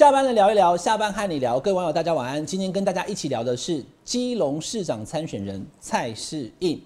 下班了聊一聊，下班和你聊，各位网友大家晚安。今天跟大家一起聊的是基隆市长参选人蔡世应。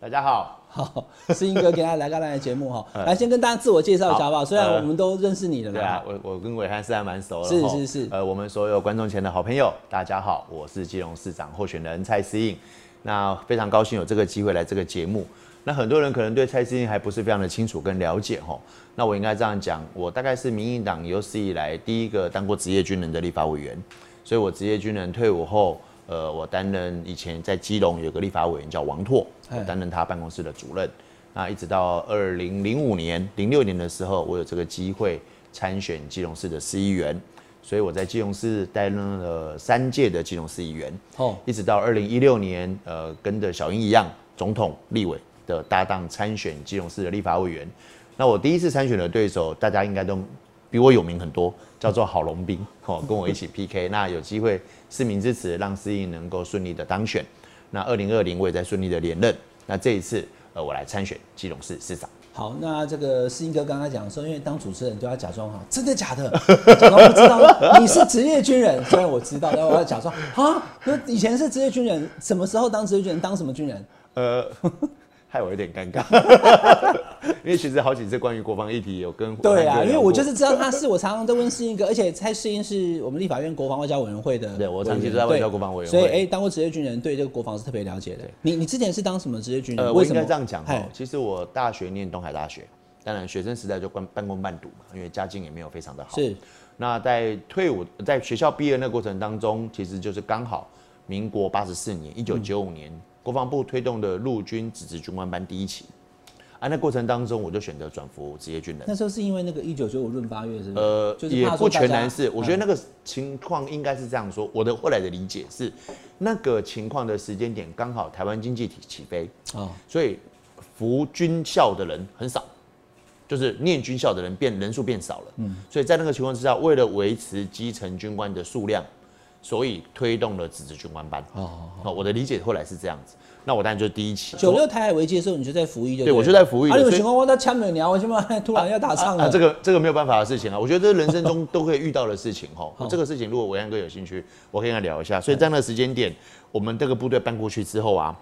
大家好，好，世应哥给大家来个来节目哈，来先跟大家自我介绍一下好不好？虽然我们都认识你了对啊，我我跟伟汉是还蛮熟的，是是是。呃，我们所有观众前的好朋友，大家好，我是基隆市长候选人蔡世应。那非常高兴有这个机会来这个节目。那很多人可能对蔡世应还不是非常的清楚跟了解哈。那我应该这样讲，我大概是民进党有史以来第一个当过职业军人的立法委员，所以我职业军人退伍后，呃，我担任以前在基隆有个立法委员叫王拓，我担任他办公室的主任。那一直到二零零五年、零六年的时候，我有这个机会参选基隆市的市议员，所以我在基隆市担任了三届的基隆市议员。哦，一直到二零一六年，呃，跟着小英一样，总统、立委。的搭档参选基隆市的立法委员，那我第一次参选的对手，大家应该都比我有名很多，叫做郝龙斌，哦，跟我一起 PK，那有机会市民支持，让司应能够顺利的当选。那二零二零我也在顺利的连任，那这一次呃我来参选基隆市市长。好，那这个世英哥刚刚讲说，因为当主持人都要假装哈，真的假的？假装不知道你是职业军人，虽然我知道，但我要假装啊，那以前是职业军人，什么时候当职业军人？当什么军人？呃。害我有点尴尬，因为其实好几次关于国防议题有跟对啊，因为我就是知道他是我常常在问适应哥，而且蔡适应是我们立法院国防外交委员会的，对我长期都在外交国防委员会，所以哎，当过职业军人，对这个国防是特别了解的。你你之前是当什么职业军人？呃，我应该这样讲哈，其实我大学念东海大学，当然学生时代就半半工半读嘛，因为家境也没有非常的好。是，那在退伍在学校毕业那过程当中，其实就是刚好民国八十四年，一九九五年。国防部推动的陆军指职军官班第一期，啊，那过程当中我就选择转服职业军人。那时候是因为那个一九九五闰八月是？呃，也不全然是。我觉得那个情况应该是这样说。我的后来的理解是，那个情况的时间点刚好台湾经济体起飞啊，所以服军校的人很少，就是念军校的人变人数变少了。嗯，所以在那个情况之下，为了维持基层军官的数量。所以推动了自治军官班哦，好，我的理解后来是这样子。那我当然就是第一期九六台海危机的时候，你就在服役，对，我就在服役。啊，有情况我在枪美鸟，我起码突然要打仗了。这个这个没有办法的事情啊，我觉得这是人生中 都会遇到的事情哈。这个事情如果维安哥有兴趣，我可以跟他聊一下。所以在那个时间点，我们这个部队搬过去之后啊，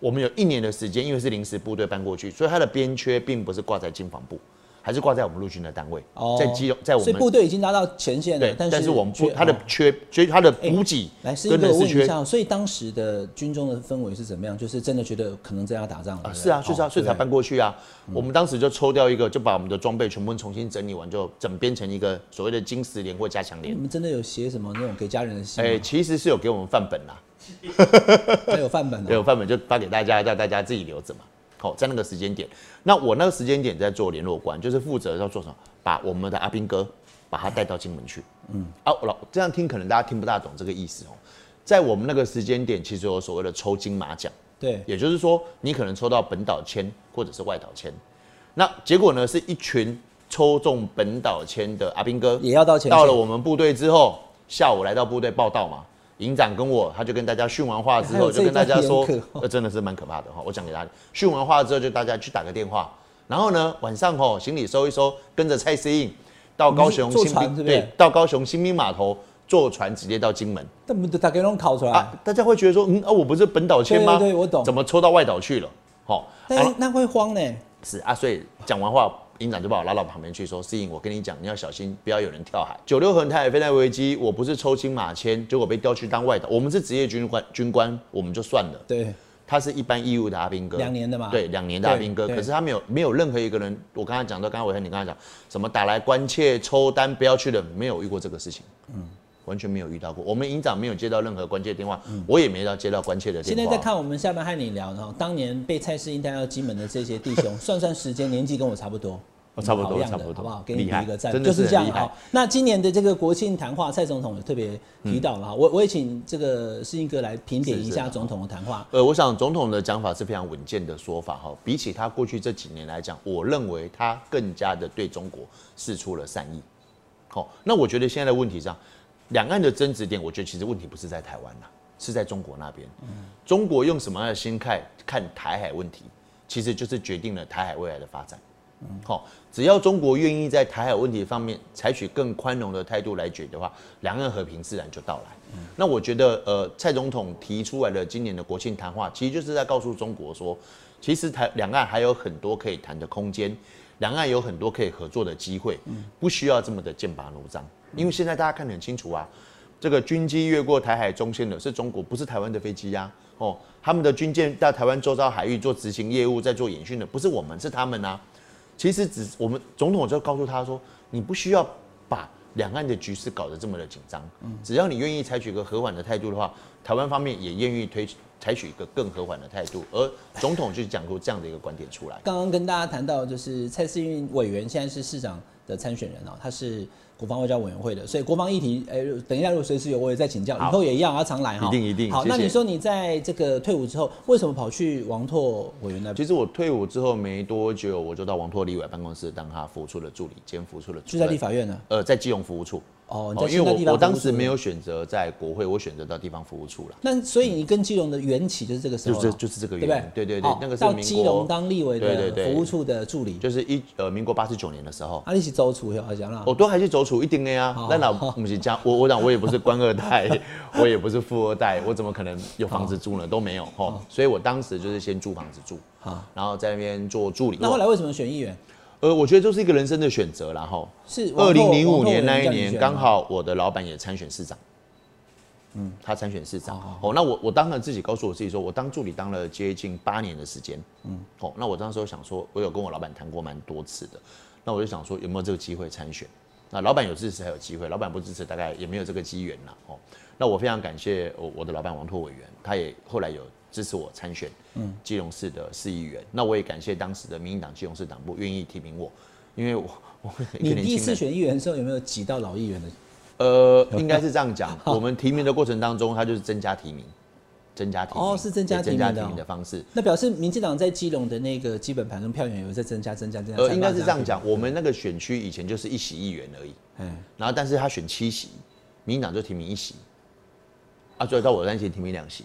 我们有一年的时间，因为是临时部队搬过去，所以它的编缺并不是挂在军防部。还是挂在我们陆军的单位，哦在基隆，在我们所以部队已经拉到前线了，但是但是我们不，它的缺，所以它的补给来是一个问题上，所以当时的军中的氛围是怎么样？就是真的觉得可能真要打仗了。是啊，是啊，所以才搬过去啊。我们当时就抽掉一个，就把我们的装备全部重新整理完，就整编成一个所谓的金石连或加强连。你们真的有写什么那种给家人的信？哎，其实是有给我们范本啦，有范本，有范本就发给大家，让大家自己留着嘛。好，在那个时间点，那我那个时间点在做联络官，就是负责要做什么，把我们的阿兵哥把他带到金门去。嗯，啊，老这样听可能大家听不大懂这个意思哦。在我们那个时间点，其实有所谓的抽金马奖。对，也就是说，你可能抽到本岛签或者是外岛签，那结果呢，是一群抽中本岛签的阿兵哥也要到前到了我们部队之后，下午来到部队报道嘛。营长跟我，他就跟大家训完话之后，就跟大家说，呃，真的是蛮可怕的哈。我讲给大家，训完话之后，就大家去打个电话，然后呢，晚上吼行李收一收，跟着蔡司令到高雄新兵，对，到高雄新兵码头坐船直接到金门。大概弄考出来啊，大家会觉得说，嗯啊，我不是本岛签吗？对，我懂。怎么抽到外岛去了？好，那那会慌呢。是啊，所以讲完话。营长就把我拉到旁边去说：“适应，我跟你讲，你要小心，不要有人跳海。九六横台海飞弹危机，我不是抽签马签，结果被调去当外岛。我们是职业军官，军官我们就算了。对，他是一般义务的阿兵哥，两年的嘛。对，两年的阿兵哥。可是他没有没有任何一个人，我刚才讲到，刚才我和你刚才讲，什么打来关切抽单不要去的，没有遇过这个事情。嗯。”完全没有遇到过，我们营长没有接到任何关切电话，我也没到接到关切的电话。现在在看我们下班和你聊，然后当年被蔡世英带到金门的这些弟兄，算算时间，年纪跟我差不多，差不多，差不多，好不好？给你一个赞，就是这样好。那今年的这个国庆谈话，蔡总统也特别提到了哈，我我也请这个世英哥来评点一下总统的谈话。呃，我想总统的讲法是非常稳健的说法哈，比起他过去这几年来讲，我认为他更加的对中国示出了善意。好，那我觉得现在的问题上。两岸的争执点，我觉得其实问题不是在台湾呐，是在中国那边。中国用什么样的心态看台海问题，其实就是决定了台海未来的发展。好，只要中国愿意在台海问题方面采取更宽容的态度来决的话，两岸和平自然就到来。那我觉得，呃，蔡总统提出来的今年的国庆谈话，其实就是在告诉中国说，其实台两岸还有很多可以谈的空间，两岸有很多可以合作的机会，不需要这么的剑拔弩张。因为现在大家看得很清楚啊，这个军机越过台海中线的是中国，不是台湾的飞机呀。哦，他们的军舰在台湾周遭海域做执行业务，在做演训的，不是我们，是他们啊。其实只我们总统就告诉他说，你不需要把两岸的局势搞得这么的紧张，只要你愿意采取一个和缓的态度的话，台湾方面也愿意推采取一个更和缓的态度，而总统就讲出这样的一个观点出来。刚刚跟大家谈到，就是蔡世运委员现在是市长的参选人哦，他是。国防外交委员会的，所以国防议题，哎，等一下如果随时有，我也再请教，以后也一样，要常来哈。一定一定。好，那你说你在这个退伍之后，为什么跑去王拓委员那边？其实我退伍之后没多久，我就到王拓立委办公室当他服务处的助理兼服务处的。就在立法院呢？呃，在基隆服务处。哦，因为我我当时没有选择在国会，我选择到地方服务处了。那所以你跟基隆的缘起就是这个时候，就是就是这个缘，对对对对，那个是到基隆当立委的服务处的助理，就是一呃民国八十九年的时候。啊，你是走处好像啦，我都还是走处一定的呀。那老不是家，我我讲我也不是官二代，我也不是富二代，我怎么可能有房子住呢？都没有哈。所以我当时就是先租房子住，然后在那边做助理。那后来为什么选议员？呃，我觉得这是一个人生的选择然后是二零零五年那一年，刚好我的老板也参选市长。嗯，他参选市长。哦，那我我当然自己告诉我自己说，我当助理当了接近八年的时间。嗯，哦，那我当时想说，我有跟我老板谈过蛮多次的。那我就想说，有没有这个机会参选？那老板有支持才有机会，老板不支持，大概也没有这个机缘了。哦，那我非常感谢我我的老板王拓委员，他也后来有。支持我参选，嗯，基隆市的市议员。那我也感谢当时的民进党基隆市党部愿意提名我，因为我 我你第一次选议员的时候有没有挤到老议员的？呃，应该是这样讲。我们提名的过程当中，他就是增加提名，增加提名哦，是增加增加提名的方式。那表示民进党在基隆的那个基本盘跟票源有在增加增加增加。呃，应该是这样讲。我们那个选区以前就是一席议员而已，嗯，然后但是他选七席，民进党就提名一席，啊，最后到我那席提名两席。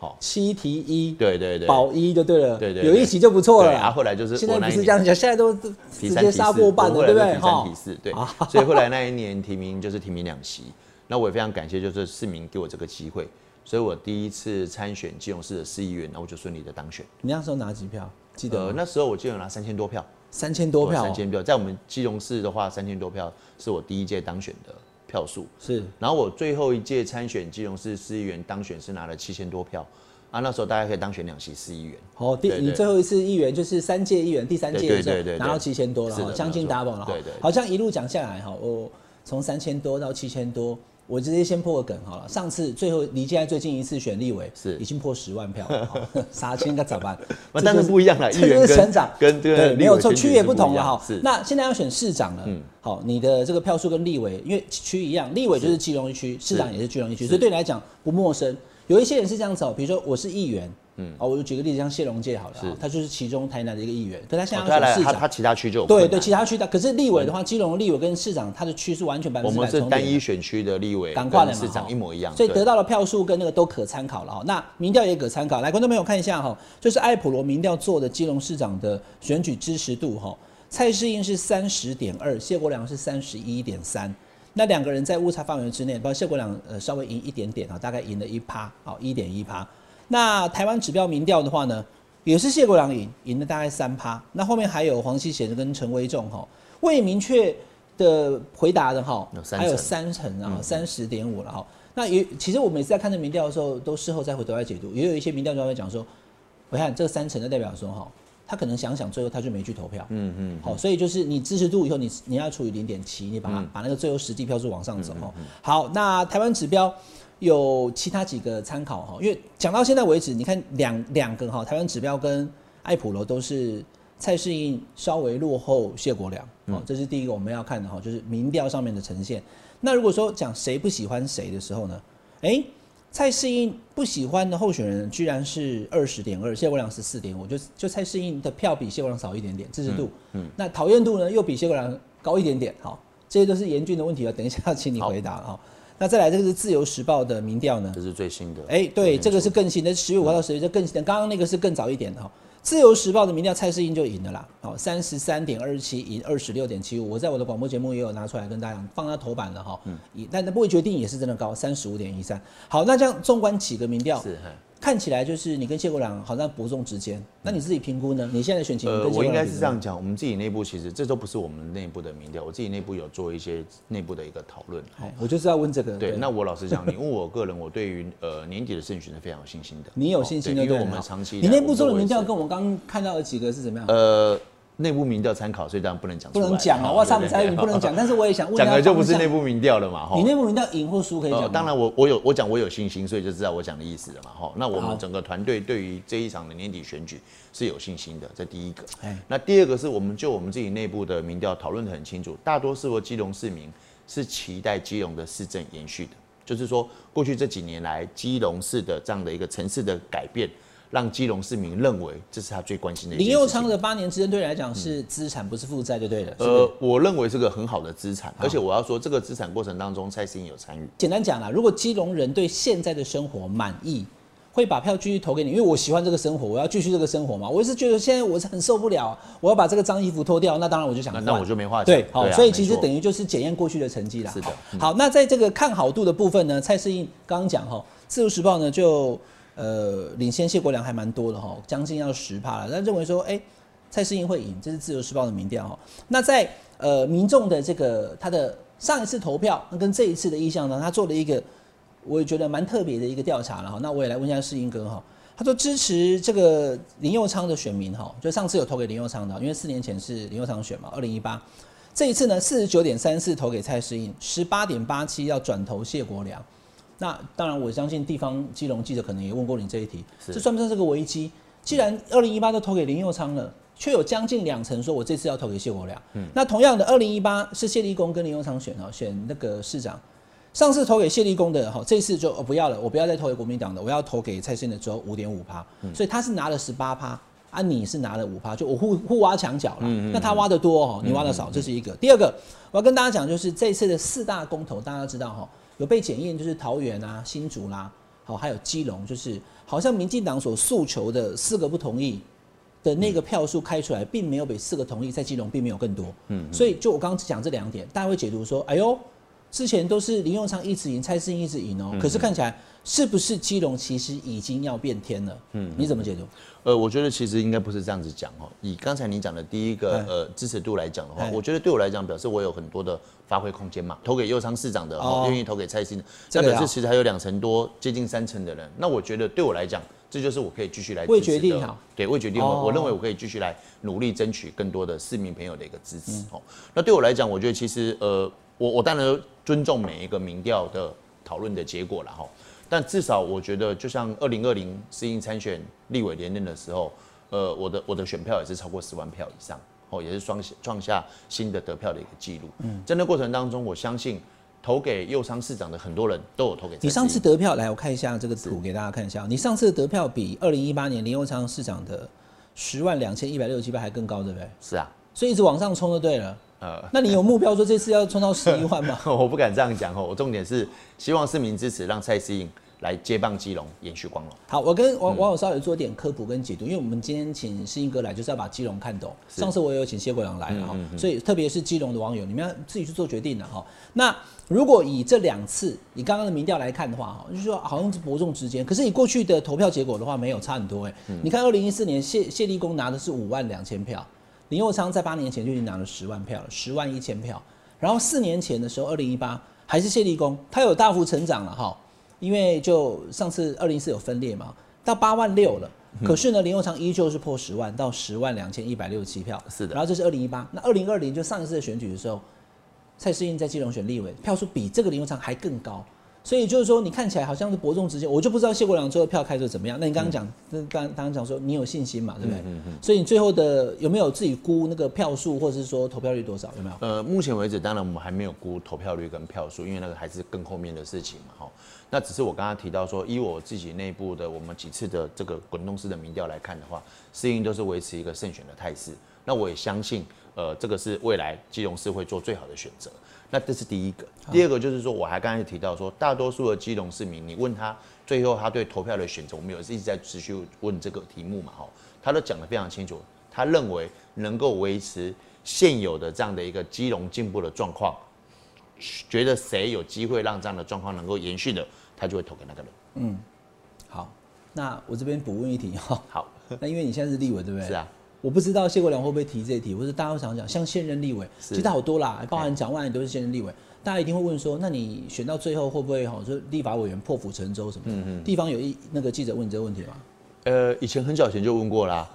好，七提一，对对对，保一就对了，对对，有一席就不错了。然后后来就是现在不是这样讲，现在都直接杀过半了，对不对？提三提四，对。所以后来那一年提名就是提名两席，那我也非常感谢，就是市民给我这个机会，所以我第一次参选基隆市的市议员，那我就顺利的当选。你那时候拿几票？记得？那时候我记得拿三千多票，三千多票，三千票，在我们基隆市的话，三千多票是我第一届当选的。票数是，然后我最后一届参选基隆市市议员当选是拿了七千多票，啊，那时候大家可以当选两席市议员。好，第你最后一次议员就是三届议员，第三届的时候拿到七千多了，将近 double 了。对对，好像一路讲下来哈，我从三千多到七千多。我直接先破个梗好了。上次最后离现在最近一次选立委是已经破十万票了，杀千该咋办？但是不一样了，议员成长跟对没有错，区也不同了哈。那现在要选市长了，嗯，好，你的这个票数跟立委因为区一样，立委就是基隆一区，市长也是基隆一区，所以对你来讲不陌生。有一些人是这样子哦，比如说我是议员。嗯，哦，我就举个例子，像谢龙介好了，他就是其中台南的一个议员，可他现在要选市长，他其他区就对对，其他区的，可是立委的话，基隆立委跟市长他的区是完全百分之百我们是单一选区的立委，跟市长一模一样，所以得到的票数跟那个都可参考了哈。那民调也可参考，来观众朋友看一下哈，就是艾普罗民调做的基隆市长的选举支持度哈，蔡世英是三十点二，谢国良是三十一点三，那两个人在误差范围之内，包括谢国良呃稍微赢一点点啊，大概赢了一趴，好一点一趴。那台湾指标民调的话呢，也是谢国良赢，赢了大概三趴。那后面还有黄希贤跟陈威仲哈，未明确的回答的哈，还有三成啊，三十点五了哈。那也其实我每次在看这民调的时候，都事后再回头来解读，也有一些民调专家讲说，我看这个三成的代表说哈，他可能想想最后他就没去投票，嗯嗯，好，所以就是你支持度以后你你要除以零点七，你把把那个最后实际票数往上走哦。好，那台湾指标。有其他几个参考哈，因为讲到现在为止，你看两两个哈，台湾指标跟爱普罗都是蔡适应稍微落后谢国良，哦，这是第一个我们要看的哈，就是民调上面的呈现。那如果说讲谁不喜欢谁的时候呢？哎，蔡适应不喜欢的候选人居然是二十点二，谢国良十四点五，就就蔡适应的票比谢国良少一点点，支持度，嗯，那讨厌度呢又比谢国良高一点点，好，这些都是严峻的问题啊，等一下要请你回答哈。那再来，这个是自由时报的民调呢？这是最新的。哎，对，这个是更新的，十月五号到十月，这更新的。刚刚那个是更早一点的哈。自由时报的民调蔡世英就赢了啦，哦，三十三点二七赢二十六点七五。我在我的广播节目也有拿出来跟大家讲，放到头版了哈。嗯。但那不会决定也是真的高，三十五点一三。好，那这样纵观几个民调。是。看起来就是你跟谢国良好像伯仲之间，那你自己评估呢？你现在选情跟我应该是这样讲，我们自己内部其实这都不是我们内部的民调，我自己内部有做一些内部的一个讨论。我就是要问这个。对，那我老实讲，你问我个人，我对于呃年底的胜选是非常有信心的。你有信心的，因为我们长期你内部做的民调跟我们刚刚看到的几个是怎么样？呃。内部民调参考，所以当然不能讲。不能讲啊！我上面才你不能讲，但是我也想问。讲的就不是内部民调了嘛？哈。你内部民调赢或输可以讲。当然，我我有我讲我有信心，所以就知道我讲的意思了嘛？哈。那我们整个团队对于这一场的年底选举是有信心的，这第一个。那第二个是我们就我们自己内部的民调讨论的很清楚，大多数的基隆市民是期待基隆的市政延续的，就是说过去这几年来基隆市的这样的一个城市的改变。让基隆市民认为这是他最关心的。林佑昌的八年执政对你来讲是资产，不是负债，就对了。呃，我认为是个很好的资产，而且我要说，这个资产过程当中，蔡英有参与。简单讲啦，如果基隆人对现在的生活满意，会把票继续投给你，因为我喜欢这个生活，我要继续这个生活嘛。我是觉得现在我是很受不了，我要把这个脏衣服脱掉，那当然我就想换。那我就没话讲。对，好，所以其实等于就是检验过去的成绩啦。是的。好，那在这个看好度的部分呢，蔡世英刚刚讲哈，自由时报呢就。呃，领先谢国良还蛮多的哈，将近要十趴了。那认为说，哎，蔡世英会赢，这是自由时报的民调哈。那在呃民众的这个他的上一次投票跟这一次的意向呢，他做了一个我也觉得蛮特别的一个调查了哈。那我也来问一下世英哥哈，他说支持这个林佑昌的选民哈，就上次有投给林佑昌的，因为四年前是林佑昌选嘛，二零一八，这一次呢四十九点三四投给蔡世英，十八点八七要转投谢国良。那当然，我相信地方基隆记者可能也问过你这一题，这算不算是个危机？既然二零一八都投给林佑昌了，却有将近两成说我这次要投给谢国良。嗯，那同样的，二零一八是谢立功跟林佑昌选哦，选那个市长。上次投给谢立功的哈，这次就不要了，我不要再投给国民党的，我要投给蔡英的只有五点五趴，所以他是拿了十八趴，啊，你是拿了五趴，就我互互挖墙角了。那他挖的多哦，你挖的少，这是一个。第二个，我要跟大家讲，就是这次的四大公投，大家知道哈。有被检验，就是桃园啊、新竹啦，好，还有基隆，就是好像民进党所诉求的四个不同意的那个票数开出来，并没有比四个同意在基隆并没有更多，嗯，所以就我刚刚讲这两点，大家会解读说，哎呦，之前都是林用昌一直赢，蔡世英一直赢哦，可是看起来是不是基隆其实已经要变天了？嗯，你怎么解读？呃，我觉得其实应该不是这样子讲哦。以刚才你讲的第一个呃支持度来讲的话，我觉得对我来讲表示我有很多的发挥空间嘛。投给右昌市长的，愿意投给蔡新的，那表示其实还有两成多，接近三成的人。那我觉得对我来讲，这就是我可以继续来未决定好，对未决定我我认为我可以继续来努力争取更多的市民朋友的一个支持哦。那对我来讲，我觉得其实呃，我我当然尊重每一个民调的讨论的结果了哈。但至少我觉得，就像二零二零适应参选立委连任的时候，呃，我的我的选票也是超过十万票以上，哦，也是双创下新的得票的一个记录。嗯，在那过程当中，我相信投给右昌市长的很多人都有投给。你上次得票来，我看一下这个图给大家看一下。你上次的得票比二零一八年林右昌市长的十万两千一百六十七票还更高，对不对？是啊，所以一直往上冲就对了。呃，那你有目标说这次要冲到十一万吗？我不敢这样讲哦，我重点是希望市民支持，让蔡思颖来接棒基隆，延续光荣。好，我跟网网友稍微做点科普跟解读，因为我们今天请世英哥来，就是要把基隆看懂。上次我也有请谢国良来了哈，所以特别是基隆的网友，你们要自己去做决定的哈。那如果以这两次以刚刚的民调来看的话哈，就是说好像是伯仲之间，可是以过去的投票结果的话，没有差很多哎。你看二零一四年谢谢立功拿的是五万两千票。林佑昌在八年前就已经拿了十万票了，十万一千票。然后四年前的时候，二零一八还是谢立功，他有大幅成长了哈，因为就上次二零四有分裂嘛，到八万六了。可是呢，林佑昌依旧是破十万，到十万两千一百六十七票。是的。然后这是二零一八，那二零二零就上一次的选举的时候，蔡世英在基隆选立委，票数比这个林佑昌还更高。所以就是说，你看起来好像是伯仲之间，我就不知道谢国良最后票开的怎么样。那你刚刚讲，刚刚刚讲说你有信心嘛，对不对？嗯嗯。所以你最后的有没有自己估那个票数，或者是说投票率多少？有没有？呃，目前为止，当然我们还没有估投票率跟票数，因为那个还是更后面的事情嘛。哈，那只是我刚刚提到说，以我自己内部的我们几次的这个滚动式的民调来看的话，适应都是维持一个胜选的态势。那我也相信，呃，这个是未来基隆市会做最好的选择。那这是第一个，第二个就是说，我还刚才提到说，大多数的基隆市民，你问他最后他对投票的选择，我们有一直在持续问这个题目嘛，哈，他都讲得非常清楚，他认为能够维持现有的这样的一个基隆进步的状况，觉得谁有机会让这样的状况能够延续的，他就会投给那个人。嗯，好，那我这边补问一题哈。好，那因为你现在是立委，对不对？是啊。我不知道谢国良会不会提这一题，或者大家会想讲，像现任立委，其实好多啦，包含蒋万也都是现任立委，大家一定会问说，那你选到最后会不会哈，就立法委员破釜沉舟什么？嗯嗯。地方有一那个记者问你这个问题吗？呃，以前很早前就问过啦。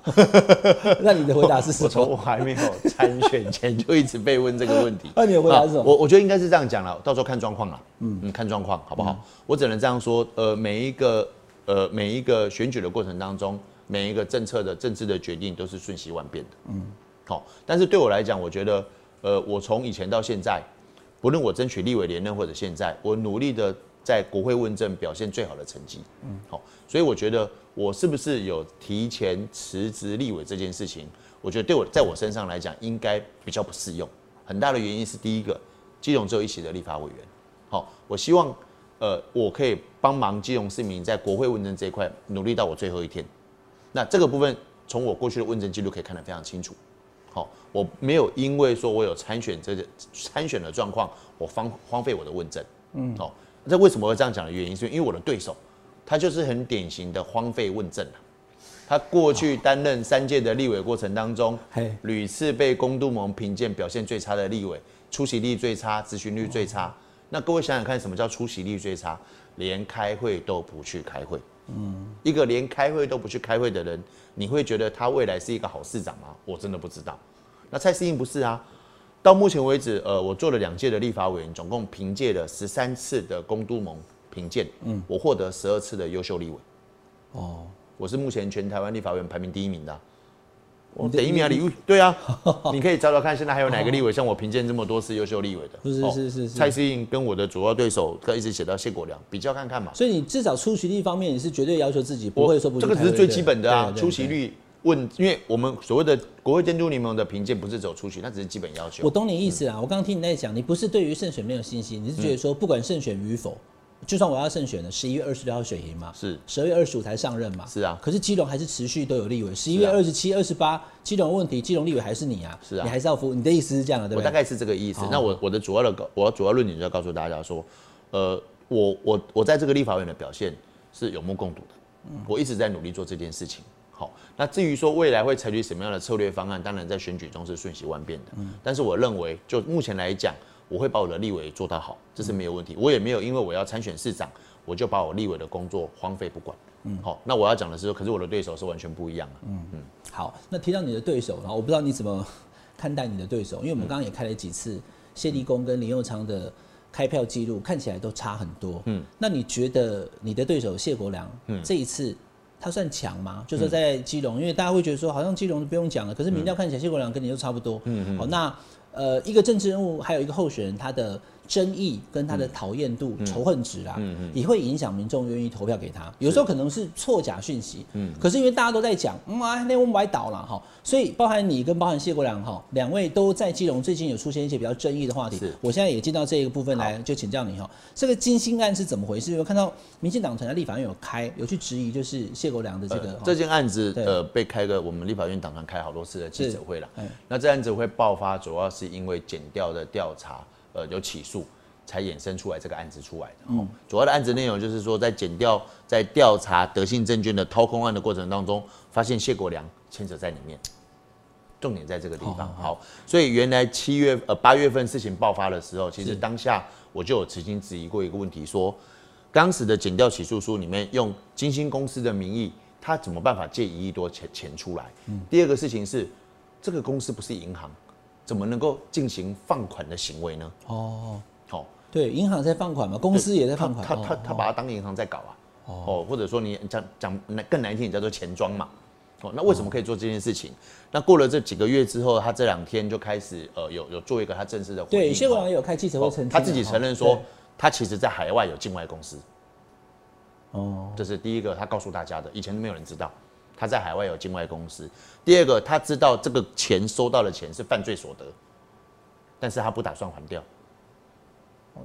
那你的回答是什么？我从我还没有参选前就一直被问这个问题。那你的回答是什么？我我觉得应该是这样讲了，到时候看状况了。嗯嗯，看状况好不好？我只能这样说。呃，每一个呃每一个选举的过程当中。每一个政策的政治的决定都是瞬息万变的，嗯，好，但是对我来讲，我觉得，呃，我从以前到现在，不论我争取立委连任或者现在，我努力的在国会问政表现最好的成绩，嗯，好，所以我觉得我是不是有提前辞职立委这件事情，我觉得对我在我身上来讲应该比较不适用，很大的原因是第一个，基隆只有一席的立法委员，好，我希望，呃，我可以帮忙基隆市民在国会问政这一块努力到我最后一天。那这个部分，从我过去的问政记录可以看得非常清楚。好，我没有因为说我有参选这个参选的状况，我荒荒废我的问政。嗯，好，这为什么会这样讲的原因，是因为我的对手，他就是很典型的荒废问政他过去担任三届的立委过程当中，屡次被公都盟评鉴表现最差的立委，出席率最差，咨询率最差。那各位想想看，什么叫出席率最差？连开会都不去开会。嗯，一个连开会都不去开会的人，你会觉得他未来是一个好市长吗？我真的不知道。那蔡适应不是啊？到目前为止，呃，我做了两届的立法委员，总共凭借了十三次的公都盟评鉴，嗯，我获得十二次的优秀立委。哦，我是目前全台湾立法委员排名第一名的。我等一秒礼物，对啊，你可以找找看，现在还有哪个立委像我评鉴这么多次优秀立委的？是是是是。蔡思应跟我的主要对手，他一直写到谢国良，比较看看嘛。所以你至少出席率方面，你是绝对要求自己不会说不。这个只是最基本的啊，出席率问，因为我们所谓的国会监督联盟的评鉴不是走出席，那只是基本要求。我懂你意思啊，我刚刚听你在讲，你不是对于胜选没有信心，你是觉得说不管胜选与否。就算我要胜选了，十一月二十六号选赢嘛，是十二月二十五才上任嘛，是啊。可是基隆还是持续都有立委，十一月二十七、二十八，基隆问题，基隆立委还是你啊，是啊，你还是要服。你的意思是这样的，对不对？我大概是这个意思。那我我的主要的我主要论点就要告诉大家说，呃，我我我在这个立法院的表现是有目共睹的，我一直在努力做这件事情。好，那至于说未来会采取什么样的策略方案，当然在选举中是瞬息万变的。嗯，但是我认为就目前来讲，我会把我的立委做到好，这是没有问题。我也没有因为我要参选市长。我就把我立委的工作荒废不管。嗯，好，那我要讲的是，可是我的对手是完全不一样的。嗯嗯，好，那提到你的对手，然后我不知道你怎么 看待你的对手，因为我们刚刚也开了几次谢立功跟林佑昌的开票记录，看起来都差很多。嗯，那你觉得你的对手谢国良，嗯，这一次他算强吗？就是在基隆，因为大家会觉得说，好像基隆不用讲了，可是民调看起来谢国良跟你都差不多。嗯嗯，好，那呃，一个政治人物，还有一个候选人，他的。争议跟他的讨厌度、仇恨值啊，也会影响民众愿意投票给他。有时候可能是错假讯息，嗯，可是因为大家都在讲，啊，那我们歪倒了哈，所以包含你跟包含谢国良哈，两位都在基隆最近有出现一些比较争议的话题。我现在也进到这一个部分来，就请教你哈，这个金星案是怎么回事？有看到民进党团在立法院有开，有去质疑，就是谢国良的这个这件案子，呃，被开个我们立法院党团开好多次的记者会了。那这案子会爆发，主要是因为减掉的调查。呃，有起诉才衍生出来这个案子出来的。嗯，主要的案子内容就是说，在检调、在调查德信证券的掏空案的过程当中，发现谢国良牵扯在里面。重点在这个地方。好，所以原来七月呃八月份事情爆发的时候，其实当下我就有曾经质疑过一个问题，说当时的检调起诉书里面用金星公司的名义，他怎么办法借一亿多钱钱出来？嗯，第二个事情是，这个公司不是银行。怎么能够进行放款的行为呢？哦，好，对，银行在放款嘛，公司也在放款，他他他把它当银行在搞啊，哦，或者说你讲讲更难听，叫做钱庄嘛，哦，那为什么可以做这件事情？那过了这几个月之后，他这两天就开始呃有有做一个他正式的回应，对，谢国良有开记者会澄清，他自己承认说他其实在海外有境外公司，哦，这是第一个他告诉大家的，以前都没有人知道。他在海外有境外公司。第二个，他知道这个钱收到的钱是犯罪所得，但是他不打算还掉。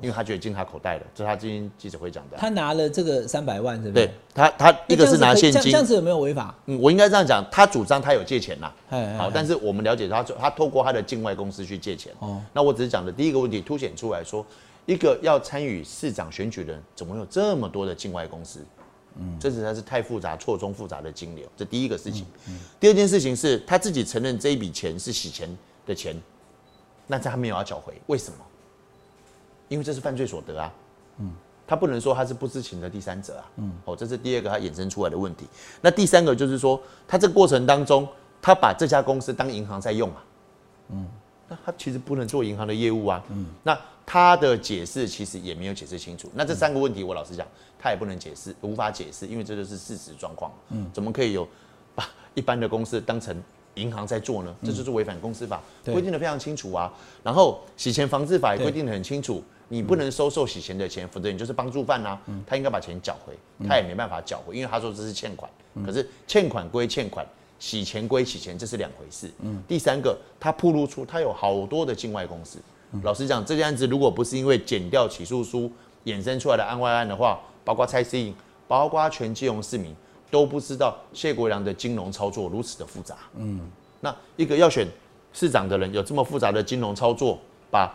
因为他觉得进他口袋了，这是他今天记者会讲的。他拿了这个三百万，是不是？对他，他一个是拿现金，这样子有没有违法？嗯，我应该这样讲，他主张他有借钱啦。哎哎好，但是我们了解他，他透过他的境外公司去借钱。哦那我只是讲的第一个问题，凸显出来说，一个要参与市长选举的人，怎么有这么多的境外公司？嗯，这实在是太复杂、错综复杂的金流。这第一个事情。第二件事情是他自己承认这一笔钱是洗钱的钱，那他没有要缴回，为什么？因为这是犯罪所得啊。嗯，他不能说他是不知情的第三者啊。嗯，哦，这是第二个他衍生出来的问题。那第三个就是说，他这个过程当中，他把这家公司当银行在用啊。嗯，那他其实不能做银行的业务啊。嗯，那他的解释其实也没有解释清楚。那这三个问题，我老实讲，他也不能解释，无法解释，因为这就是事实状况。嗯，怎么可以有把一般的公司当成银行在做呢？这就是违反公司法对规定的非常清楚啊。然后洗钱防治法也规定的很清楚，你不能收受洗钱的钱，否则你就是帮助犯啊。他应该把钱缴回，他也没办法缴回，因为他说这是欠款。可是欠款归欠款，洗钱归洗钱，这是两回事。嗯第三个，他铺露出他有好多的境外公司。老实讲，这件案子如果不是因为减掉起诉书衍生出来的案外案的话，包括蔡思颖，包括全金融市民都不知道谢国良的金融操作如此的复杂。嗯，那一个要选市长的人有这么复杂的金融操作，把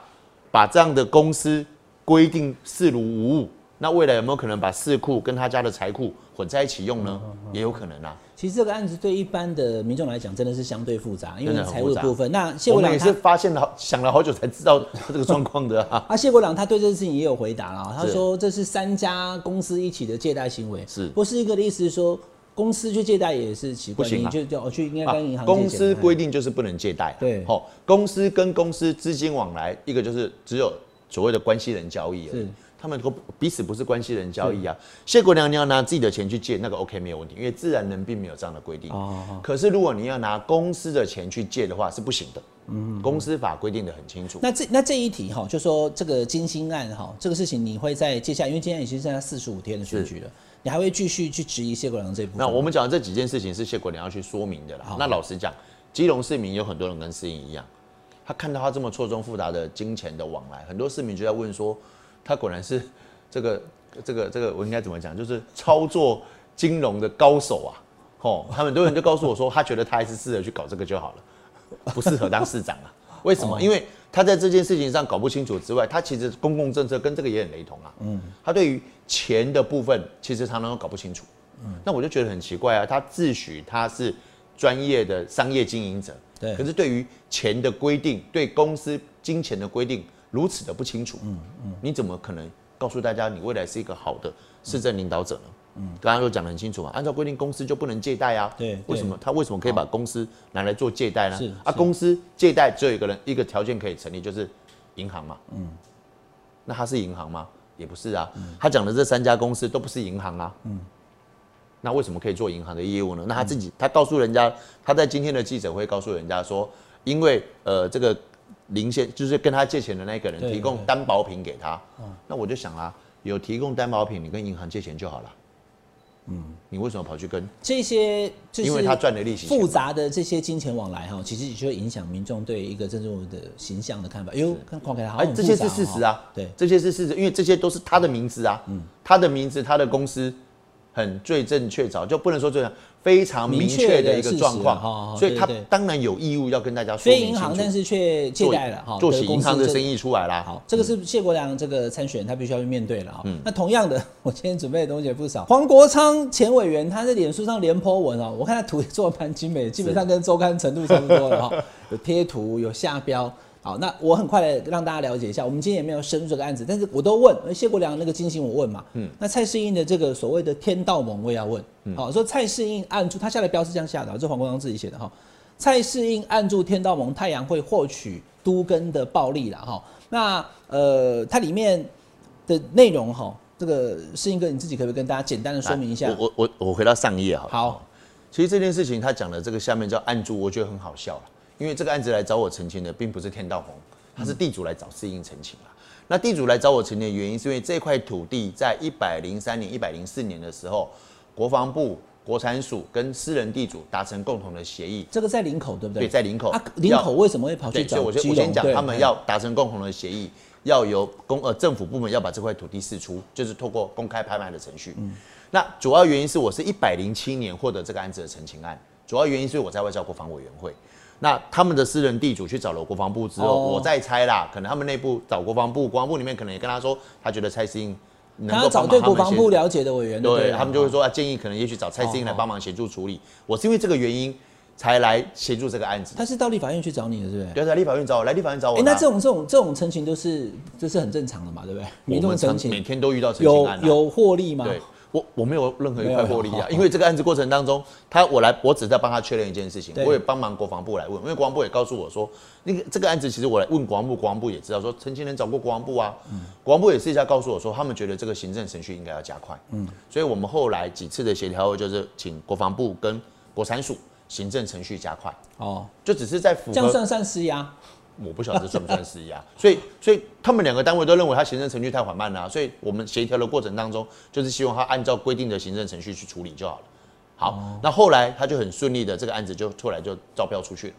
把这样的公司规定视如无物，那未来有没有可能把市库跟他家的财库混在一起用呢？也有可能啊。其实这个案子对一般的民众来讲，真的是相对复杂，因为财务的部分。那谢国良也是发现了，想了好久才知道他这个状况的啊。啊，谢国良他对这件事情也有回答了，他是。说这是三家公司一起的借贷行为，是。不是一个的意思是说公司去借贷也是奇怪，不行啊。你就就我去应该啊跟银行公司规定就是不能借贷啊、对。好、公司跟公司资金往来，一个就是只有所谓的关系人交易而已。是。他们都彼此不是关系人交易啊。谢国良你要拿自己的钱去借，那个 OK 没有问题，因为自然人并没有这样的规定。哦哦可是如果你要拿公司的钱去借的话，是不行的。嗯，公司法规定的很清楚。那这那这一题哈，就说这个金星案哈，这个事情你会在接下来，因为今天已经剩下四十五天的选举了，你还会继续去质疑谢国良这一部分？那我们讲的这几件事情是谢国良要去说明的啦好。那老实讲，基隆市民有很多人跟市民一样，他看到他这么错综复杂的金钱的往来，很多市民就在问说，他果然是 这个这个这个，我应该怎么讲？就是操作金融的高手啊！哦，他们很多人就告诉我说，他觉得他还是适合去搞这个就好了，不适合当市长啊。为什么？因为他在这件事情上搞不清楚之外，他其实公共政策跟这个也很雷同啊。嗯，他对于钱的部分，其实常常都搞不清楚。嗯，那我就觉得很奇怪啊，他自诩他是专业的商业经营者，对可是对于钱的规定，对公司金钱的规定如此的不清楚，嗯嗯，你怎么可能告诉大家你未来是一个好的市政领导者呢？嗯，刚刚又讲得很清楚嘛，按照规定公司就不能借贷啊，对为什么？他为什么可以把公司拿来做借贷呢？是啊，公司借贷只有一个人一个条件可以成立，就是银行嘛，嗯，那他是银行吗？也不是啊，他讲的这三家公司都不是银行啊，嗯，那为什么可以做银行的业务呢？那他自己他告诉人家，他在今天的记者会告诉人家说，因为呃这个林先就是跟他借钱的那个人提供对。担保品给他，那我就想啊，有提供担保品，你跟银行借钱就好了，嗯，你为什么跑去跟？这些因为他赚的利息复杂的这些金钱往来哈，其实也就会影响民众对一个政治人物的形象的看法。哟，看看起来好像哎，这些是事实啊，对，这些是事实，因为这些都是他的名字啊，嗯。他的名字，他的公司很最正确凿，就不能说罪证，非常明确的一个状况所以他当然有义务要跟大家说非银行，但是却借贷了哈，做起银行的生意出来了。好，这个是谢国良这个参选他必须要去面对了哈。那同样的，我今天准备的东西也不少。黄国昌前委员他在脸书上连 po 文哦，我看他图也做的蛮精美的，基本上跟周刊程度差不多了哈。有贴图，有下标。好，那我很快的让大家了解一下，我们今天也没有深入这个案子，但是我都问谢国良那个金星我问嘛，嗯，那蔡世英的这个所谓的天道盟我也要问，好，说蔡世英按住他下的标是这样下的，这是黄国昌自己写的哈，蔡世英按住天道盟太阳会获取都根的暴利了哈。那呃，它里面的内容哈，这个世英哥你自己可不可以跟大家简单的说明一下？我我我我回到上一页好了。好，其实这件事情他讲的这个下面叫按住，我觉得很好笑了，因为这个案子来找我澄清的并不是天道红，他是地主来找世英澄清了。那地主来找我澄清的原因，是因为这块土地在一百零三年、一百零四年的时候，国防部国产署跟私人地主达成共同的协议，这个在林口对不对？对，在林口。啊，林口为什么会跑去找，所以找？我先我先讲，他们要达成共同的协议，要由公呃政府部门要把这块土地释出，就是透过公开拍卖的程序。嗯那主要原因是我是一百零七年获得这个案子的澄清案，主要原因是我在外交国防委员会。那他们的私人地主去找了国防部之后，哦我再猜啦，可能他们内部找国防部，国防部里面可能也跟他说，他觉得蔡思应能他要够帮找对国防部了解的委员，对他们就会说啊，建议可能也许找蔡思应来帮忙协助处理。我是因为这个原因才来协助这个案子。他是到立法院去找你的，对不对？对，在立法院找我，来立法院找我。那这种这种这种陈情都是这是很正常的嘛，对不对？民众我们常陈情每天都遇到陈情有案啊。有获利吗？对，我我没有任何一块获利啊，因为这个案子过程当中，他我来，我只在帮他确认一件事情，我也帮忙国防部来问，因为国防部也告诉我说，那个这个案子其实我来问国防部，国防部也知道说，陈情人找过国防部啊，国防部也私下告诉我说，他们觉得这个行政程序应该要加快，嗯，所以我们后来几次的协调就是请国防部跟国产署行政程序加快，哦，就只是在符合这样算算施压？我不晓得这算不算施压，所以所以他们两个单位都认为他行政程序太缓慢了啊、所以我们协调的过程当中，就是希望他按照规定的行政程序去处理就好了。好，那后来他就很顺利的这个案子就后来就招标出去了，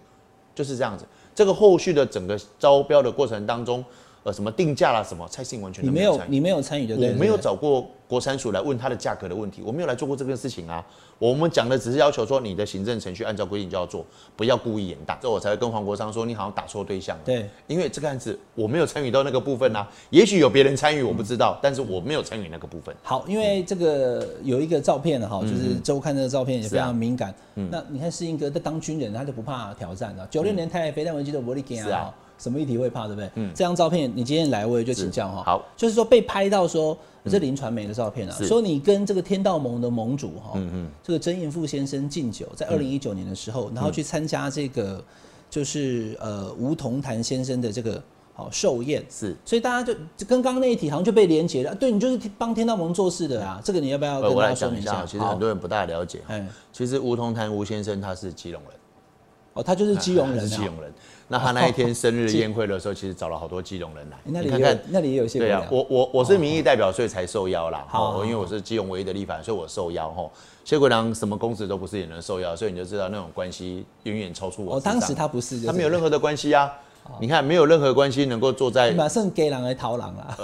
就是这样子。这个后续的整个招标的过程当中，呃，什么定价啦什么，蔡信完全你都没有你没有参与，对？我没有找过国产署来问他的价格的问题，我没有来做过这个事情啊。我们讲的只是要求说你的行政程序按照规定就要做，不要故意延宕。这我才会跟黄国昌说，你好像打错对象了。对，因为这个案子我没有参与到那个部分啊，也许有别人参与，我不知道，但是我没有参与那个部分。好，因为这个有一个照片哈，就是周刊的照片也非常敏感。那你看世英哥在当军人，他就不怕挑战了。九六年台海飞弹危机的伯利根是啊啊，什么议题会怕，对不对？嗯这张照片你今天来，我也就请教哈。好，就是说被拍到说，这林传媒的照片啊，是说你跟这个天道盟的盟主哈，这个曾荫富先生敬酒，在二零一九年的时候，然后去参加这个就是呃吴桐潭先生的这个好寿宴。是，所以大家就就跟刚刚那一题好像就被连结了，对你就是帮天道盟做事的啊，这个你要不要呃，跟我大家说明一下？来讲一下，其实很多人不大了解。哎，其实吴桐潭吴先生他是基隆人，哦，他就是基隆人啊，他是基隆人。那他那一天生日宴会的时候，其实找了好多基隆人来。那你看看，那里也有谢国良，对啊我我我是民意代表，所以才受邀啦。好哦，因为我是基隆唯一的立法人，所以我受邀吼。谢国良什么公职都不是也能受邀，所以你就知道那种关系远远超出我。当时他不是，他没有任何的关系啊。你看，没有任何关系能够坐在马上给狼来逃狼啦。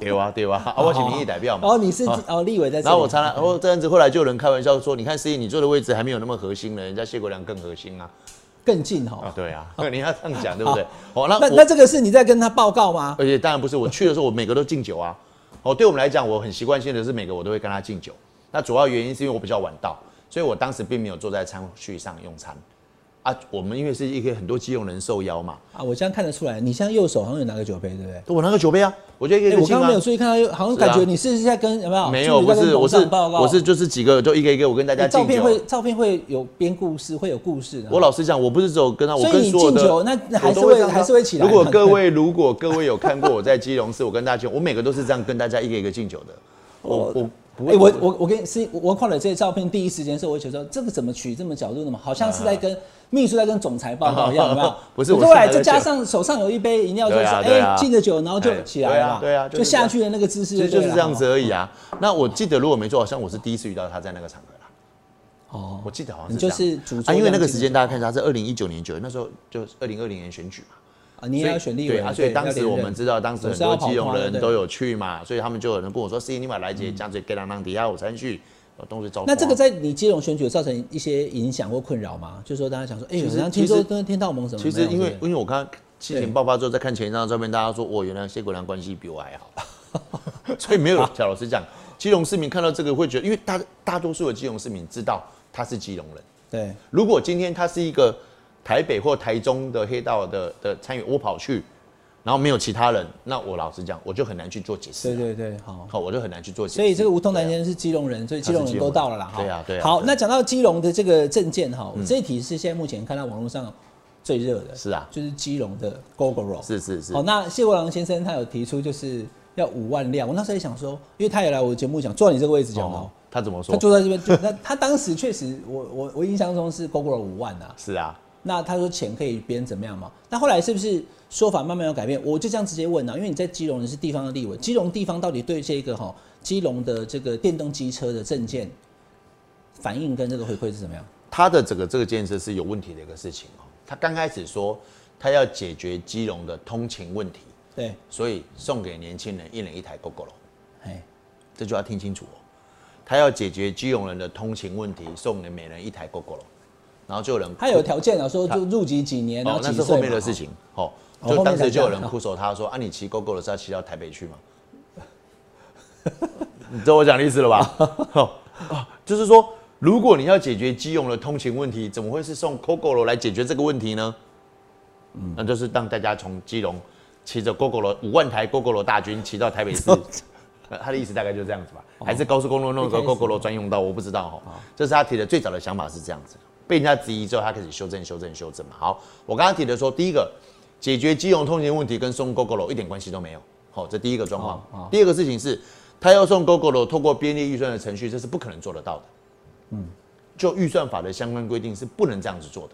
对啊对啊，啊，我是民意代表嘛。哦，你是哦，立委在，然后我常常，然后这样子，后来就有人开玩笑说，你看司仪你坐的位置还没有那么核心呢，人家谢国良更核心啊。更近哈啊，。对啊，你要这样讲，对不对？哦，那那那这个是你在跟他报告吗？而且当然不是，我去的时候我每个都敬酒啊。哦，对我们来讲，我很习惯性的是每个我都会跟他敬酒。那主要原因是因为我比较晚到，所以我当时并没有坐在餐序上用餐。啊，我们因为是一个很多基隆人受邀嘛，啊，我这样看得出来，你现在右手好像有拿个酒杯，对不对？我拿个酒杯啊，我觉得我刚刚没有。注意看到，好像感觉你是在跟有没有？没有，不是，我是。我是就是几个就一个一个我跟大家。照片会照片会有编故事，会有故事的。我老实讲，我不是只有跟他，我跟所有的敬酒那那还是会还是会起来如果各位如果各位有看过我在基隆市，我跟大家敬，我每个都是这样跟大家一个一个敬酒的。我我不哎、会，我我我跟你是，我看了这些照片，第一时间是我觉得这个怎么取这么角度的嘛，好像是在跟秘书在跟总裁报告一样，有没有？不是我后来再加上手上有一杯饮料，就对是哎敬着酒，然后就哎起来了，对啊就下去的那个姿势就是这样子而已啊。那我记得如果没错，好像我是第一次遇到他在那个场合啦。哦。我记得好像你就是因为那个时间大家看一下，是二零一九年九月，那时候就是二零二零年选举嘛。啊，你也要选立委啊，所以当时我们知道，当时很多基隆人都有。去嘛，所以他们就有人跟我说：“：“C，你把来姐这样子给他让底下我参序，呃东西招。”那这个在你基隆选举有造成一些影响或困扰吗？就是说大家想说，哎、其实好像听说跟天道盟什么？其实因为因为我刚刚事情爆发之后，再看前一张照片，大家说：“哦，原来谢国良关系比我还好。”所以没有，小老师讲，基隆市民看到这个会觉得，因为大大多数的基隆市民知道他是基隆人。是对如果今天他是一个台北或台中的黑道的的参与，我跑去，然后没有其他人，那我老实讲，我就很难去做解释啊。对对对，好。好，我就很难去做解释。所以这个吴通南先生是基隆人，所以基隆人都到了啦。哈对啊对啊好，那讲到基隆的这个证件哈，这一题是现在目前看到网络上最热的，是啊就是基隆的 GoGoRo。是是是好，，那谢国良先生他有提出就是要五万辆，我那时候也想说，因为他也来我的节目讲，坐在你这个位置讲哦哦，，他怎么说他？坐在这边，就那他当时确实，我我我印象中是 GoGoRo 五万啊。是啊，那他说钱可以编怎么样嘛？那后来是不是说法慢慢有改变？我就这样直接问啊，因为你在基隆你是地方的立委，基隆地方到底对这个哈基隆的这个电动机车的证件反应跟这个回馈是怎么样？他的整个这个建设是有问题的一个事情哦。他刚开始说他要解决基隆的通勤问题，对，所以送给年轻人一人一台 GoGo 了，哎，这就要听清楚哦。他要解决基隆人的通勤问题，送给每人一台 GoGo 了，然后就有人他有条件啊，说就入籍几年，然后，哦那是后面的事。情。哦，哦后面就当时就有人哭手，他说啊，你骑 GoGo 的是要骑到台北去吗？你知道我讲的意思了吧？就是说，如果你要解决基隆的通勤问题，怎么会是送 GoGo 来解决这个问题呢？嗯，那就是让大家从基隆骑着 GoGo 五万台 GoGo 大军骑到台北市。呃 他的意思大概就是这样子吧，还是高速公路弄个哦一开始 GoGo 专用道，我不知道哈。这是他提的最早的想法是这样子，被人家质疑之后，他开始修正、修正、修正嘛。好，我刚刚提的说，第一个解决基隆通勤问题跟送 GoGo 一点关系都没有。好，这第一个状况哦哦。第二个事情是，他要送 GoGo 透过编列预算的程序，这是不可能做得到的。嗯，就预算法的相关规定是不能这样子做的。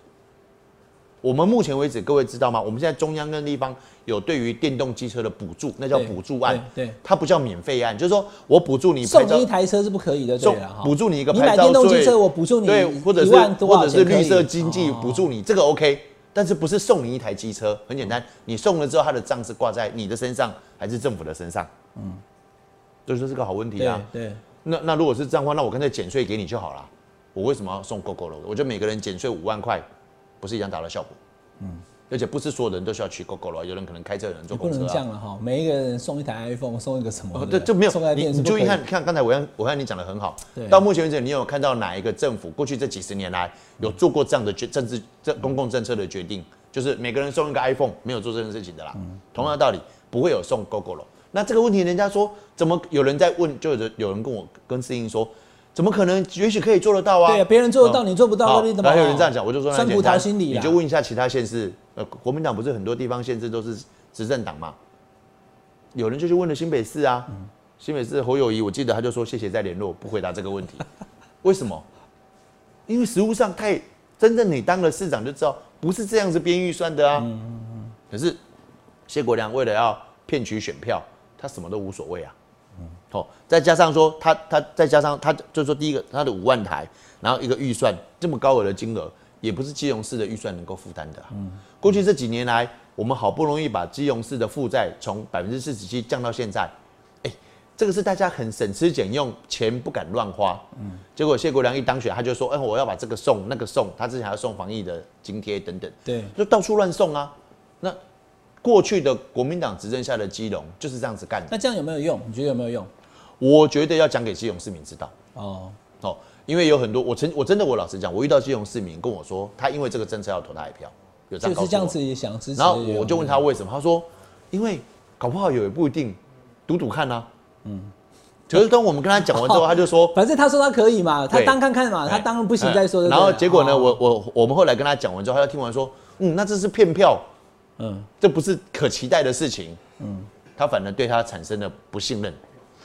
我们目前为止，各位知道吗？我们现在中央跟地方有对于电动机车的补助，那叫对补助案，对对它不叫免费案，就是说我补助你送你一台车是不可以的，对。补助你一个你买电动机车，我补助你对，或者是或者是绿色经济哦补助你，这个 OK，但是不是送你一台机车？很简单，你送了之后，他的账是挂在你的身上还是政府的身上？嗯，所以说是个好问题啊。对，那那如果是这样的话，那我干脆减税给你就好了。我为什么要送 GoGo 了？我觉得每个人减税五万块，不是一样达到效果？嗯，而且不是所有人都需要骑 GoGo 了，有人可能开车，有人坐不能公车啊。这样了哈。每一个人送一台 iPhone，送一个什么哦，对，就没有送台你你注意看看刚才我看我看你讲的很好对，到目前为止，你有看到哪一个政府过去这几十年来有做过这样的决政治政公共政策的决定？就是每个人送一个 iPhone，没有做这件事情的啦。嗯同样的道理，不会有送 GoGo 了。那这个问题，人家说怎么有人在问，就有人有人跟我跟司英说，怎么可能？也许可以做得到啊。对啊，别人做得到，哦你做不到，好那你怎么？然后有人这样讲，我就说那酸葡萄心理啦。你就问一下其他县市，呃，国民党不是很多地方县市都是执政党嘛？有人就去问了新北市啊，嗯新北市侯友谊，我记得他就说谢谢再联络，不回答这个问题，为什么？因为实务上太真正你当了市长就知道，不是这样子编预算的啊。嗯可是谢国良为了要骗取选票，他什么都无所谓啊。哦，再加上说他他再加上他就是说第一个他的五万台，然后一个预算这么高额的金额，也不是基隆市的预算能够负担的、啊。过去这几年来，我们好不容易把基隆市的负债从百分之四十七降到现在，哎、这个是大家很省吃俭用，钱不敢乱花。嗯，结果谢国良一当选，他就说，哎、我要把这个送那个送，他之前还要送防疫的津贴等等，对，就到处乱送啊。那过去的国民党执政下的基隆就是这样子干的。那这样有没有用？你觉得有没有用？我觉得要讲给基隆市民知道哦，哦，因为有很多我曾我真的我老实讲，我遇到基隆市民跟我说，他因为这个政策要投他一票，就是这样子也想支持。然后我就问他为什么，他说因为搞不好有也不一定，赌赌看啊。嗯，可是当我们跟他讲完之后，他就说反正他说他可以嘛，他对当看看嘛，他哎当不行再说。然后结果呢，哦我我我们后来跟他讲完之后，他就听完说，嗯，那这是骗票，嗯，这不是可期待的事情。嗯，他反而对他产生了不信任。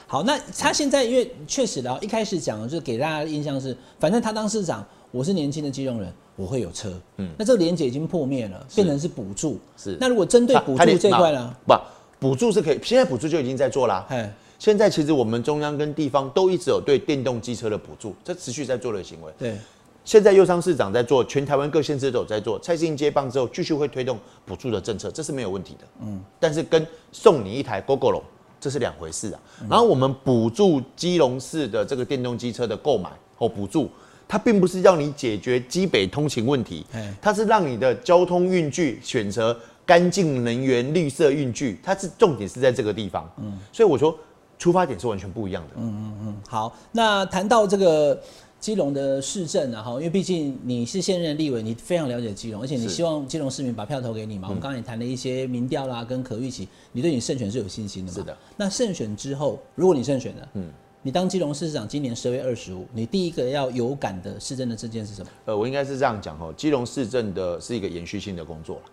好，那他现在因为确实的，一开始讲的就是给大家的印象是，反正他当市长，我是年轻的金融人，我会有车。嗯，那这个连结已经破灭了，变成是补助。是那如果针对补助这一块呢？不，补助是可以，现在补助就已经在做啦。哎，现在其实我们中央跟地方都一直有对电动机车的补助，这持续在做的行为。对，现在右昌市长在做，全台湾各县市都有在做。蔡适应接棒之后，继续会推动补助的政策，这是没有问题的。嗯，但是跟送你一台 GoGo 这是两回事啊。然后我们补助基隆市的这个电动机车的购买或补助，它并不是让你解决基北通勤问题哎，它是让你的交通运具选择干净能源、绿色运具，它是重点是在这个地方。嗯，所以我说出发点是完全不一样的。嗯嗯嗯，好，那谈到这个基隆的市政啊，哈，因为毕竟你是现任立委，你非常了解基隆，而且你希望基隆市民把票投给你嘛。我们刚刚也谈了一些民调啦，跟可预期，你对你胜选是有信心的嘛？是的。那胜选之后，如果你胜选了，嗯，你当基隆市长，今年十月二十五，你第一个要有感的市政的政件是什么？呃，我应该是这样讲哦，基隆市政的是一个延续性的工作了，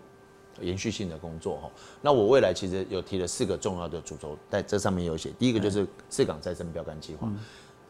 延续性的工作哈。那我未来其实有提了四个重要的主轴，在这上面有写。第一个就是四港再生标杆计划，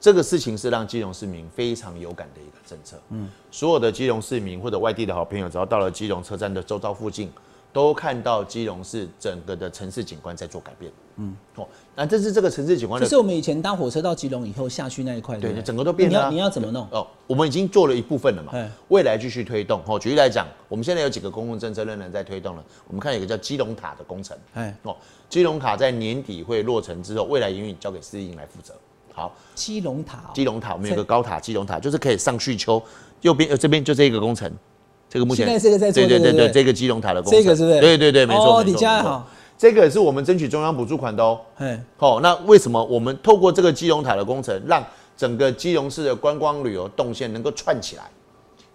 这个事情是让基隆市民非常有感的一个政策。嗯，所有的基隆市民或者外地的好朋友，只要到了基隆车站的周遭附近，都看到基隆市整个的城市景观在做改变。嗯，哦，那这是这个城市景观的就是我们以前搭火车到基隆以后下去那一块，不对整个都变了啊你要你要怎么弄？哦，我们已经做了一部分了嘛哎，未来继续推动。哦，举例来讲，我们现在有几个公共政策仍然在推动了。我们看有一个叫基隆塔的工程，哎，哦，基隆塔在年底会落成之后，未来营运交给市营来负责。好，基隆塔哦，基隆塔我们有个高塔，基隆塔就是可以上去丘，右边呃这边就这一个工程，这个目前现在这个在做对对对对，这个基隆塔的工程，这个是不是？对对对，没错，这个也是我们争取中央补助款的哦。哎，好、那为什么我们透过这个基隆塔的工程，让整个基隆市的观光旅游动线能够串起来？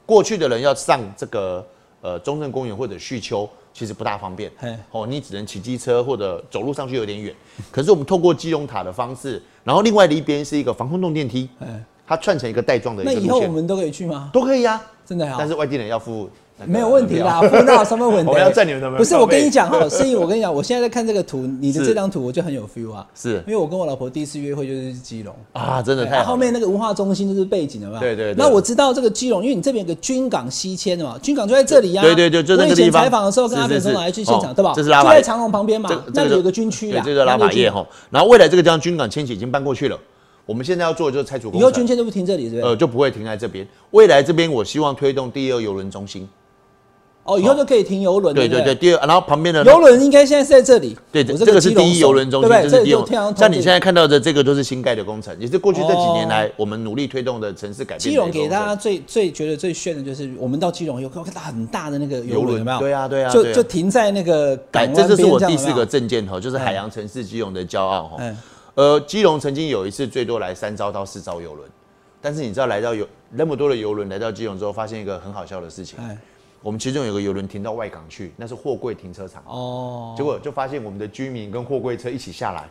过去的人要上这个呃中正公园或者旭丘，其实不大方便。哦，你只能骑机车或者走路上去有点远。可是我们透过基隆塔的方式，然后另外的一边是一个防空洞电梯，哎，它串成一个带状的那一个路线，以后我们都可以去吗？都可以啊。真的呀但，是外地人要付那个没有问题啦，不到什么问题。我们要占你们的门不是，我跟你讲哈，所以我跟你讲，我现在在看这个图，你的这张图我就很有 feel 啊，是因为我跟我老婆第一次约会就是基隆。啊，真的太后面那个文化中心就是背景，有没有？对对对那我知道这个基隆，因为你这边有个军港西迁的嘛，军港就在这里呀、对对对就那个我以前地方采访的时候跟阿扁说来去现场，哦对吧？这是拉就在长隆旁边嘛这个，那里有个军区对，啦，这个拉法叶哈。然后未来这个地方军港迁徙已经搬过去了，我们现在要做的就是拆除工程，以后军舰都不停这里，是不是？呃就不会停在这边。未来这边我希望推动第二邮轮中心，哦，以后就可以停游轮，对对对，第二，然后旁边的游轮应该现在是在这里。对，我这个是第一游轮中心，对不对？这是第像你这现在看到的这个都是新盖的工程，也是过去这几年哦来我们努力推动的城市改变基。隆给大家最最觉得最炫的就是，我们到基隆有看到很大的那个游轮，有没有？对啊对啊就就停在那个这就是我第四个证件哈，就是海洋城市基隆的骄傲哈。哎，呃，基隆曾经有一次最多来三艘到四艘游轮，但是你知道来到游那么多的游轮来到基隆之后，发现一个很好笑的事情，哎，我们其中有个游轮停到外港去，那是货柜停车场，哦，结果就发现我们的居民跟货柜车一起下来，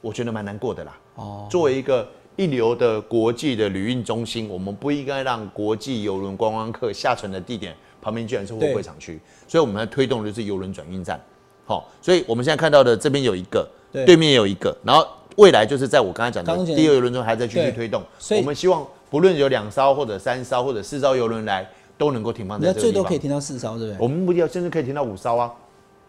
我觉得蛮难过的啦。哦，作为一个一流的国际的旅运中心，我们不应该让国际游轮观光客下船的地点旁边居然是货柜厂区，所以我们在推动的就是游轮转运站。好，所以我们现在看到的这边有一个，对。对面也有一个，然后未来就是在我刚才讲的第二游轮中还在继续推动。所以我们希望不论有两艘或者三艘或者四艘游轮来，都能够停放在这个地方。最多可以停到四艘，对不对？我们目的甚至可以停到五艘啊！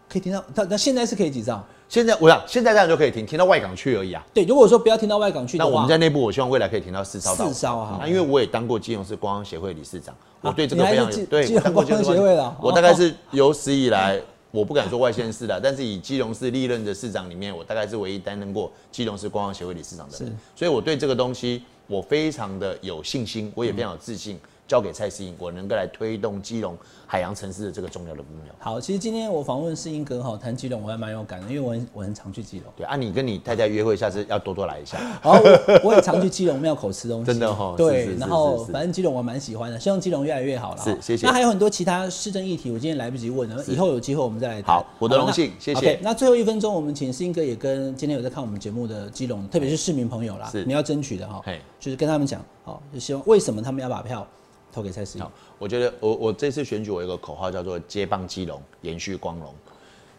可以停到，那那现在是可以几艘？现在我想现在这样就可以停，停到外港去而已啊。对，如果说不要停到外港去那我们在内部，我希望未来可以停到四艘到四艘啊那因为我也当过基隆市观光协会理事长，我对这个非常有对，是基基我当过隆观光协会的哦我大概是有史以来，我不敢说外县市的，但是以基隆市历任的市长里面，我大概是唯一担任过基隆市观光协会理事长的人是，所以我对这个东西我非常的有信心，我也非常有自信，交给蔡思颖，我能够来推动基隆海洋城市的这个重要的目标。好，其实今天我访问世英哥哈，谈基隆我还蛮有感的，因为我很我很常去基隆，对啊，你跟你太太约会，下次要多多来一下。好我我也常去基隆庙口吃东西，真的哦是对是，是然后反正基隆我蛮喜欢的，希望基隆越来越好了。是谢谢那还有很多其他市政议题，我今天来不及问了，以后有机会我们再来谈。好我的荣幸谢谢 OK，那最后一分钟，我们请世英哥也跟今天有在看我们节目的基隆，特别是市民朋友啦，你要争取的哈，就是跟他们讲，好，就希望为什么他们要把票投给蔡思颖好，我觉得我我这次选举我有一个口号叫做“接棒基隆，延续光荣”。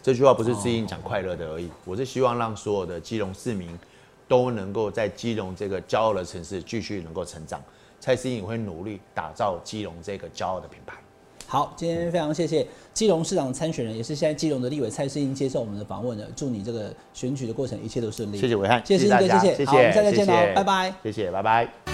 这句话不是自己讲快乐的而已，我是希望让所有的基隆市民都能够在基隆这个骄傲的城市继续能够成长。蔡思颖会努力打造基隆这个骄傲的品牌。好，今天非常谢谢基隆市长参选人，也是现在基隆的立委蔡世英接受我们的访问的，祝你这个选举的过程一切都顺利。谢谢伟汉，谢谢大家，谢谢，好，我们下次再见喽，拜拜。谢谢，拜拜。